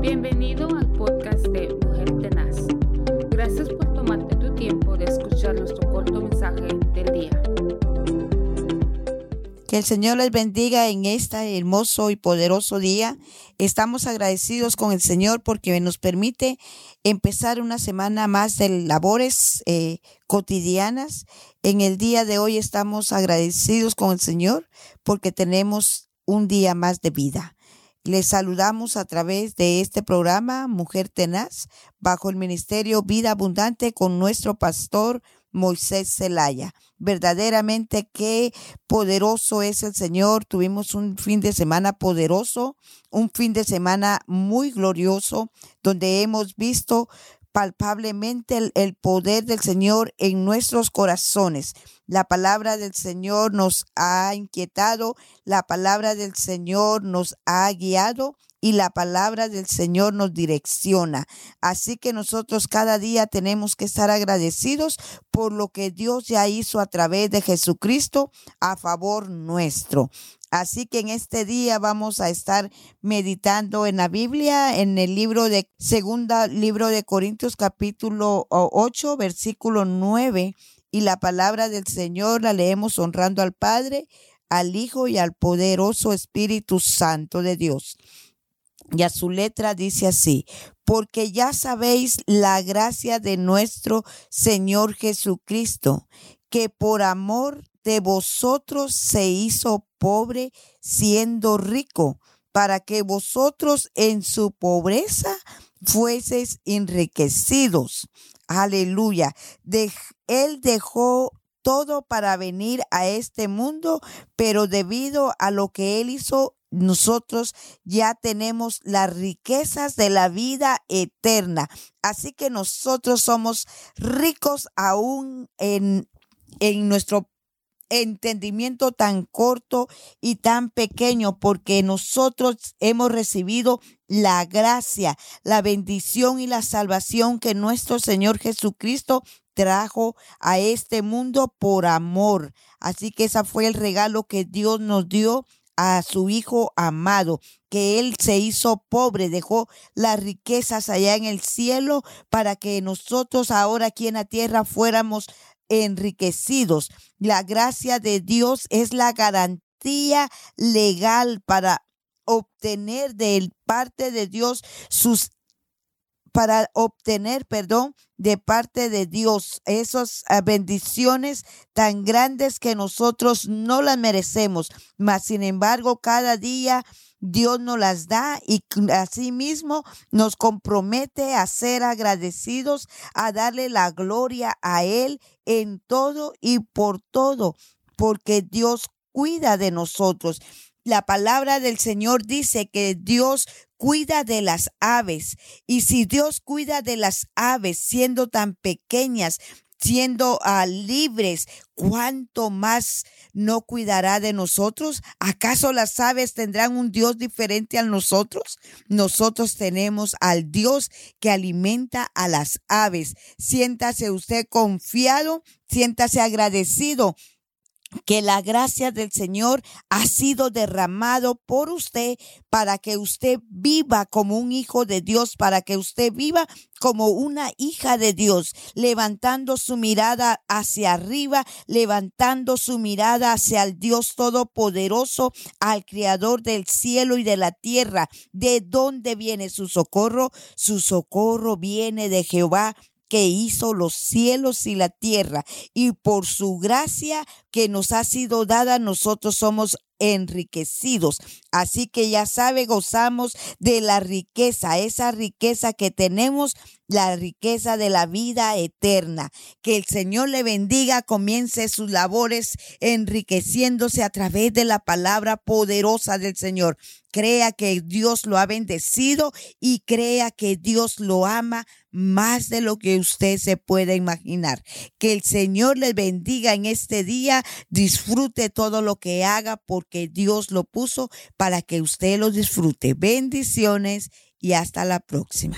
Bienvenido al podcast de Mujer Tenaz. Gracias por tomarte tu tiempo de escuchar nuestro corto mensaje del día. Que el Señor les bendiga en este hermoso y poderoso día. Estamos agradecidos con el Señor porque nos permite empezar una semana más de labores eh, cotidianas. En el día de hoy estamos agradecidos con el Señor porque tenemos un día más de vida. Les saludamos a través de este programa Mujer Tenaz bajo el Ministerio Vida Abundante con nuestro pastor Moisés Zelaya. Verdaderamente qué poderoso es el Señor. Tuvimos un fin de semana poderoso, un fin de semana muy glorioso, donde hemos visto palpablemente el, poder del Señor en nuestros corazones. La palabra del Señor nos ha inquietado, la palabra del Señor nos ha guiado y la palabra del Señor nos direcciona. Así que nosotros cada día tenemos que estar agradecidos por lo que Dios ya hizo a través de Jesucristo a favor nuestro. Así que en este día vamos a estar meditando en la Biblia, en el libro de segunda libro de Corintios capítulo 8, versículo 9. Y la palabra del Señor la leemos honrando al Padre, al Hijo y al poderoso Espíritu Santo de Dios. Y a su letra dice así, porque ya sabéis la gracia de nuestro Señor Jesucristo, que por amor de vosotros se hizo pobre siendo rico, para que vosotros en su pobreza fueseis enriquecidos. Aleluya. él dejó todo para venir a este mundo, pero debido a lo que él hizo, nosotros ya tenemos las riquezas de la vida eterna. Así que nosotros somos ricos aún en, en nuestro entendimiento tan corto y tan pequeño porque nosotros hemos recibido la gracia, la bendición y la salvación que nuestro Señor Jesucristo trajo a este mundo por amor. Así que ese fue el regalo que Dios nos dio a su Hijo amado, que Él se hizo pobre, dejó las riquezas allá en el cielo para que nosotros ahora aquí en la tierra fuéramos enriquecidos. La gracia de Dios es la garantía legal para obtener de parte de Dios sus para obtener perdón de parte de Dios, esas ah, bendiciones tan grandes que nosotros no las merecemos, mas sin embargo cada día Dios nos las da y asimismo nos compromete a ser agradecidos, a darle la gloria a Él en todo y por todo, porque Dios cuida de nosotros. La palabra del Señor dice que Dios cuida de las aves. Y si Dios cuida de las aves siendo tan pequeñas, siendo uh, libres, ¿cuánto más no cuidará de nosotros? ¿Acaso las aves tendrán un Dios diferente a nosotros? Nosotros tenemos al Dios que alimenta a las aves. Siéntase usted confiado, siéntase agradecido que la gracia del Señor ha sido derramado por usted para que usted viva como un hijo de Dios, para que usted viva como una hija de Dios, levantando su mirada hacia arriba, levantando su mirada hacia el Dios Todopoderoso, al Creador del cielo y de la tierra. ¿De dónde viene su socorro? Su socorro viene de Jehová que hizo los cielos y la tierra, y por su gracia que nos ha sido dada, nosotros somos enriquecidos. Así que ya sabe, gozamos de la riqueza, esa riqueza que tenemos, la riqueza de la vida eterna. Que el Señor le bendiga, comience sus labores enriqueciéndose a través de la palabra poderosa del Señor. Crea que Dios lo ha bendecido y crea que Dios lo ama más de lo que usted se puede imaginar. Que el Señor le bendiga en este día, disfrute todo lo que haga porque Dios lo puso para que usted lo disfrute. Bendiciones y hasta la próxima.